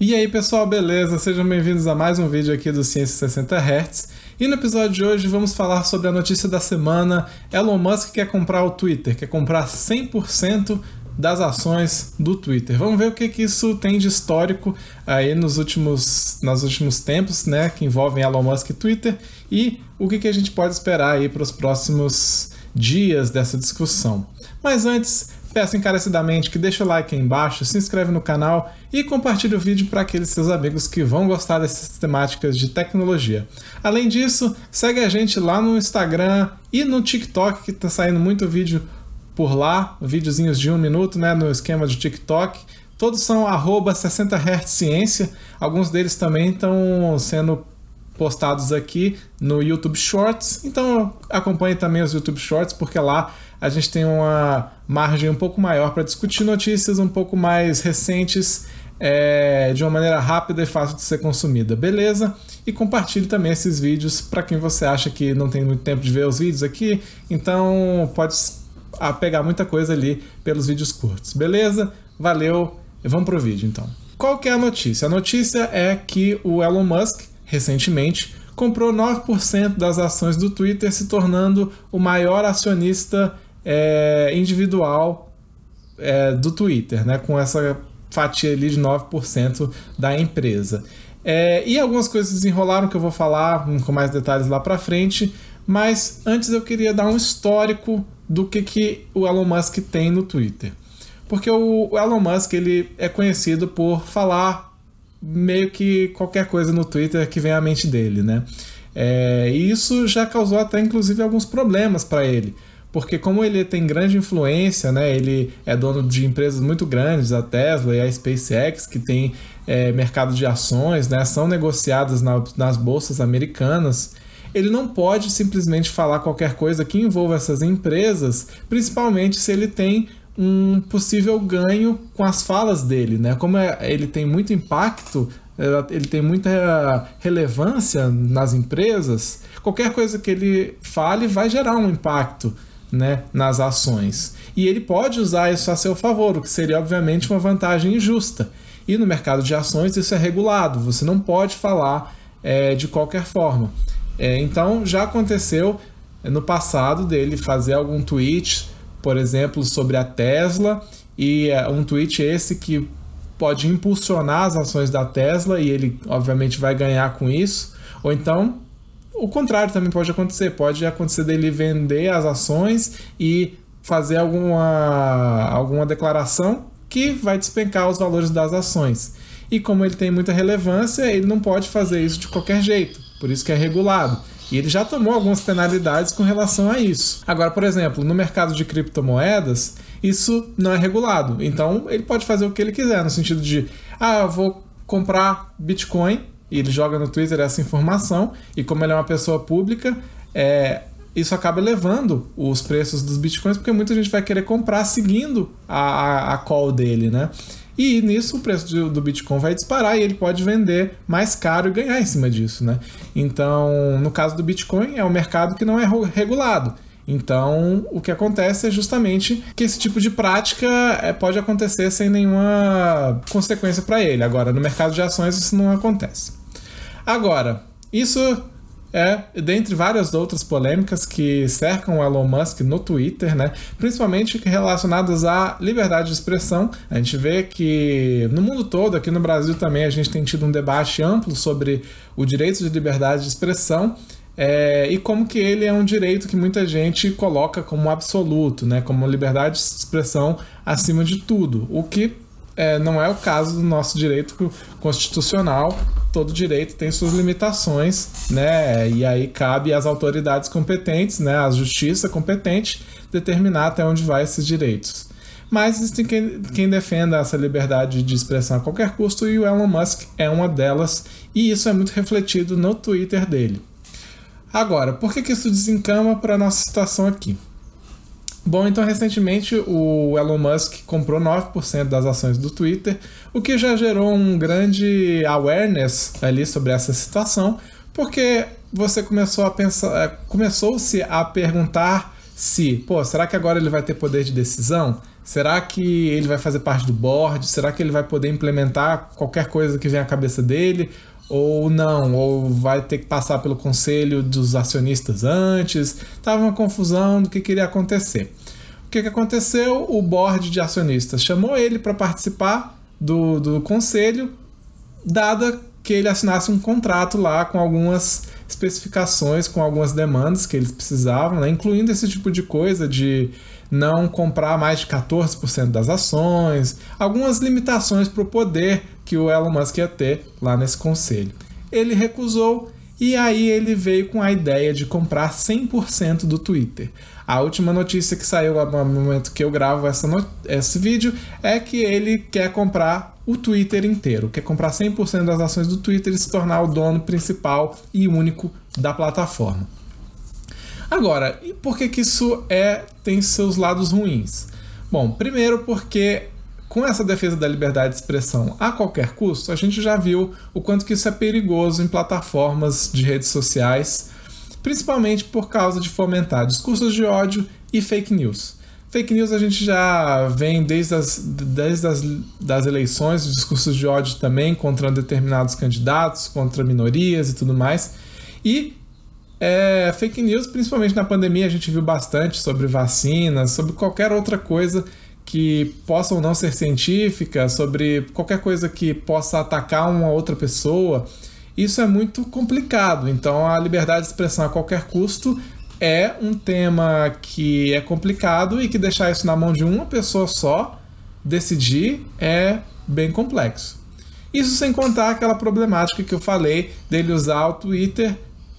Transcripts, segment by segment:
E aí pessoal, beleza? Sejam bem-vindos a mais um vídeo aqui do Ciência 60 Hz. E no episódio de hoje vamos falar sobre a notícia da semana. Elon Musk quer comprar o Twitter, quer comprar 100% das ações do Twitter. Vamos ver o que, que isso tem de histórico aí nos últimos, nos últimos tempos, né, que envolvem Elon Musk e Twitter e o que, que a gente pode esperar aí para os próximos dias dessa discussão. Mas antes, Peço encarecidamente que deixe o like aí embaixo, se inscreve no canal e compartilhe o vídeo para aqueles seus amigos que vão gostar dessas temáticas de tecnologia. Além disso, segue a gente lá no Instagram e no TikTok, que está saindo muito vídeo por lá, videozinhos de um minuto, né, no esquema de TikTok. Todos são 60Hz Ciência, alguns deles também estão sendo postados aqui no YouTube Shorts, então acompanhe também os YouTube Shorts, porque lá a gente tem uma margem um pouco maior para discutir notícias um pouco mais recentes é, de uma maneira rápida e fácil de ser consumida, beleza? E compartilhe também esses vídeos para quem você acha que não tem muito tempo de ver os vídeos aqui, então pode pegar muita coisa ali pelos vídeos curtos, beleza? Valeu, vamos pro vídeo então. Qual que é a notícia? A notícia é que o Elon Musk, recentemente, comprou 9% das ações do Twitter, se tornando o maior acionista é, individual é, do Twitter, né, com essa fatia ali de 9% da empresa. É, e algumas coisas desenrolaram que eu vou falar com mais detalhes lá para frente, mas antes eu queria dar um histórico do que, que o Elon Musk tem no Twitter. Porque o Elon Musk ele é conhecido por falar meio que qualquer coisa no Twitter que vem à mente dele, né? É, e isso já causou até inclusive alguns problemas para ele porque como ele tem grande influência, né, ele é dono de empresas muito grandes, a Tesla e a SpaceX, que tem é, mercado de ações, né, são negociadas na, nas bolsas americanas, ele não pode simplesmente falar qualquer coisa que envolva essas empresas, principalmente se ele tem um possível ganho com as falas dele, né? Como é, ele tem muito impacto, ele tem muita relevância nas empresas, qualquer coisa que ele fale vai gerar um impacto né, nas ações. E ele pode usar isso a seu favor, o que seria obviamente uma vantagem injusta. E no mercado de ações isso é regulado, você não pode falar é, de qualquer forma. É, então já aconteceu no passado dele fazer algum tweet, por exemplo, sobre a Tesla, e é, um tweet esse que pode impulsionar as ações da Tesla e ele obviamente vai ganhar com isso, ou então o contrário também pode acontecer. Pode acontecer dele vender as ações e fazer alguma, alguma declaração que vai despencar os valores das ações. E como ele tem muita relevância, ele não pode fazer isso de qualquer jeito. Por isso que é regulado. E ele já tomou algumas penalidades com relação a isso. Agora, por exemplo, no mercado de criptomoedas, isso não é regulado. Então, ele pode fazer o que ele quiser, no sentido de, ah, eu vou comprar Bitcoin e ele joga no Twitter essa informação, e como ele é uma pessoa pública, é, isso acaba elevando os preços dos bitcoins, porque muita gente vai querer comprar seguindo a, a, a call dele, né? E nisso o preço do, do, Bitcoin vai disparar e ele pode vender mais caro e ganhar em cima disso, né? Então, no caso do Bitcoin, é um mercado que não é regulado. Então, o que acontece é justamente que esse tipo de prática é, pode acontecer sem nenhuma consequência para ele. Agora, no mercado de ações, isso não acontece. Agora, isso é, dentre várias outras polêmicas que cercam o Elon Musk no Twitter, né? principalmente relacionadas à liberdade de expressão. A gente vê que no mundo todo, aqui no Brasil também, a gente tem tido um debate amplo sobre o direito de liberdade de expressão. É, e como que ele é um direito que muita gente coloca como absoluto, né, como liberdade de expressão acima de tudo, o que é, não é o caso do nosso direito constitucional. Todo direito tem suas limitações, né? E aí cabe às autoridades competentes, né, à justiça competente, determinar até onde vai esses direitos. Mas existem quem, quem defenda essa liberdade de expressão a qualquer custo e o Elon Musk é uma delas, e isso é muito refletido no Twitter dele. Agora, por que, que isso desencama para a nossa situação aqui? Bom, então recentemente o Elon Musk comprou 9% das ações do Twitter, o que já gerou um grande awareness ali sobre essa situação, porque você começou a pensar, é, começou-se a perguntar se, pô, será que agora ele vai ter poder de decisão? Será que ele vai fazer parte do board? Será que ele vai poder implementar qualquer coisa que venha à cabeça dele? Ou não? Ou vai ter que passar pelo conselho dos acionistas antes? Tava uma confusão do que queria acontecer. O que, que aconteceu? O board de acionistas chamou ele para participar do, do conselho, dada que ele assinasse um contrato lá com algumas especificações, com algumas demandas que eles precisavam, né? incluindo esse tipo de coisa de não comprar mais de 14% das ações, algumas limitações para o poder que o Elon Musk ia ter lá nesse conselho. Ele recusou e aí ele veio com a ideia de comprar 100% do Twitter. A última notícia que saiu no momento que eu gravo essa esse vídeo é que ele quer comprar o Twitter inteiro, quer comprar 100% das ações do Twitter e se tornar o dono principal e único da plataforma. Agora, e por que, que isso é tem seus lados ruins? Bom, primeiro porque com essa defesa da liberdade de expressão a qualquer custo, a gente já viu o quanto que isso é perigoso em plataformas de redes sociais, principalmente por causa de fomentar discursos de ódio e fake news. Fake news a gente já vem desde as, desde as das eleições, discursos de ódio também contra determinados candidatos, contra minorias e tudo mais. E é, fake news, principalmente na pandemia, a gente viu bastante sobre vacinas, sobre qualquer outra coisa que possa ou não ser científica, sobre qualquer coisa que possa atacar uma outra pessoa. Isso é muito complicado. Então, a liberdade de expressão a qualquer custo é um tema que é complicado e que deixar isso na mão de uma pessoa só decidir é bem complexo. Isso sem contar aquela problemática que eu falei dele usar o Twitter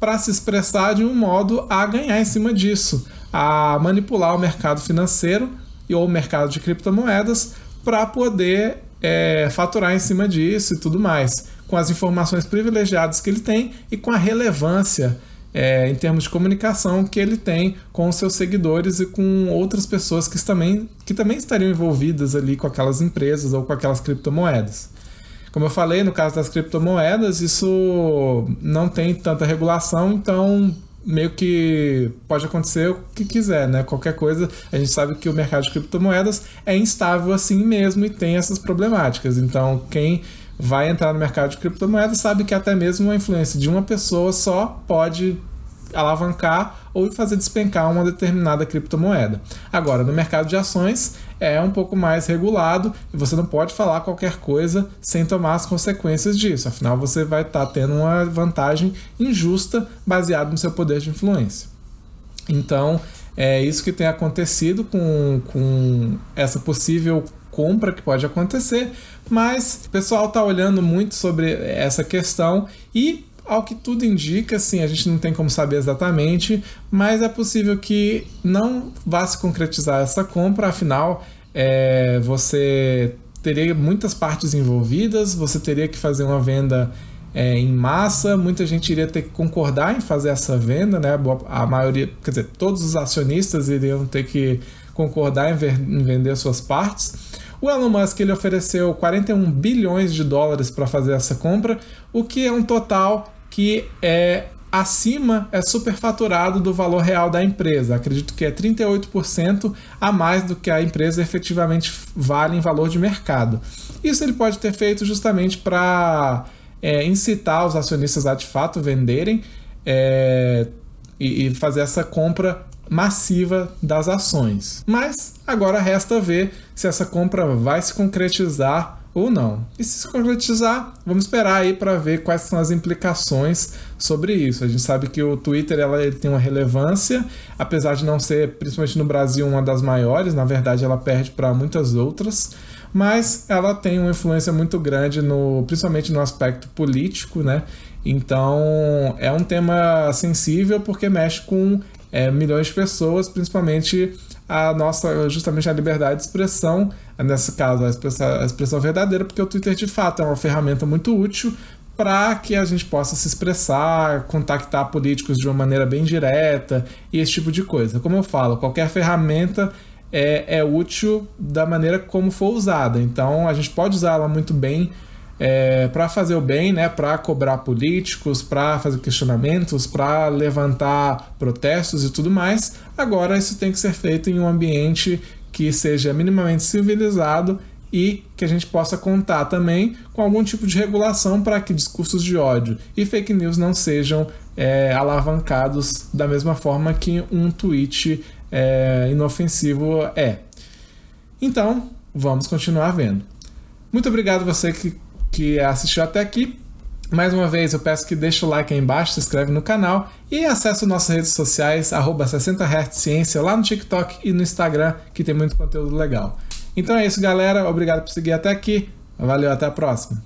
para se expressar de um modo a ganhar em cima disso, a manipular o mercado financeiro ou o mercado de criptomoedas para poder é, faturar em cima disso e tudo mais, com as informações privilegiadas que ele tem e com a relevância é, em termos de comunicação que ele tem com os seus seguidores e com outras pessoas que também, que também estariam envolvidas ali com aquelas empresas ou com aquelas criptomoedas. Como eu falei, no caso das criptomoedas, isso não tem tanta regulação, então meio que pode acontecer o que quiser, né? Qualquer coisa, a gente sabe que o mercado de criptomoedas é instável assim mesmo e tem essas problemáticas. Então, quem vai entrar no mercado de criptomoedas sabe que até mesmo a influência de uma pessoa só pode alavancar ou fazer despencar uma determinada criptomoeda. Agora, no mercado de ações é um pouco mais regulado e você não pode falar qualquer coisa sem tomar as consequências disso. Afinal, você vai estar tá tendo uma vantagem injusta baseada no seu poder de influência. Então, é isso que tem acontecido com, com essa possível compra que pode acontecer, mas o pessoal está olhando muito sobre essa questão e ao que tudo indica, sim, a gente não tem como saber exatamente, mas é possível que não vá se concretizar essa compra, afinal, é, você teria muitas partes envolvidas, você teria que fazer uma venda é, em massa, muita gente iria ter que concordar em fazer essa venda, né? A maioria, quer dizer, todos os acionistas iriam ter que concordar em, ver, em vender suas partes. O Elon Musk ele ofereceu 41 bilhões de dólares para fazer essa compra, o que é um total que é acima, é superfaturado do valor real da empresa. Acredito que é 38% a mais do que a empresa efetivamente vale em valor de mercado. Isso ele pode ter feito justamente para é, incitar os acionistas a de fato venderem é, e, e fazer essa compra massiva das ações. Mas agora resta ver se essa compra vai se concretizar ou não. E se concretizar, vamos esperar aí para ver quais são as implicações sobre isso. A gente sabe que o Twitter ela, ele tem uma relevância, apesar de não ser, principalmente no Brasil, uma das maiores, na verdade ela perde para muitas outras, mas ela tem uma influência muito grande, no, principalmente no aspecto político, né? Então é um tema sensível porque mexe com é, milhões de pessoas, principalmente a nossa, justamente a liberdade de expressão, nesse caso, a expressão, a expressão verdadeira, porque o Twitter de fato é uma ferramenta muito útil para que a gente possa se expressar, contactar políticos de uma maneira bem direta e esse tipo de coisa. Como eu falo, qualquer ferramenta é, é útil da maneira como for usada. Então a gente pode usá-la muito bem é, para fazer o bem, né, para cobrar políticos, para fazer questionamentos, para levantar protestos e tudo mais. Agora isso tem que ser feito em um ambiente que seja minimamente civilizado e que a gente possa contar também com algum tipo de regulação para que discursos de ódio e fake news não sejam é, alavancados da mesma forma que um tweet é, inofensivo é. Então, vamos continuar vendo. Muito obrigado você que, que assistiu até aqui. Mais uma vez, eu peço que deixe o like aí embaixo, se inscreve no canal e acesse nossas redes sociais, arroba 60Hz Ciência, lá no TikTok e no Instagram, que tem muito conteúdo legal. Então é isso, galera. Obrigado por seguir até aqui. Valeu, até a próxima.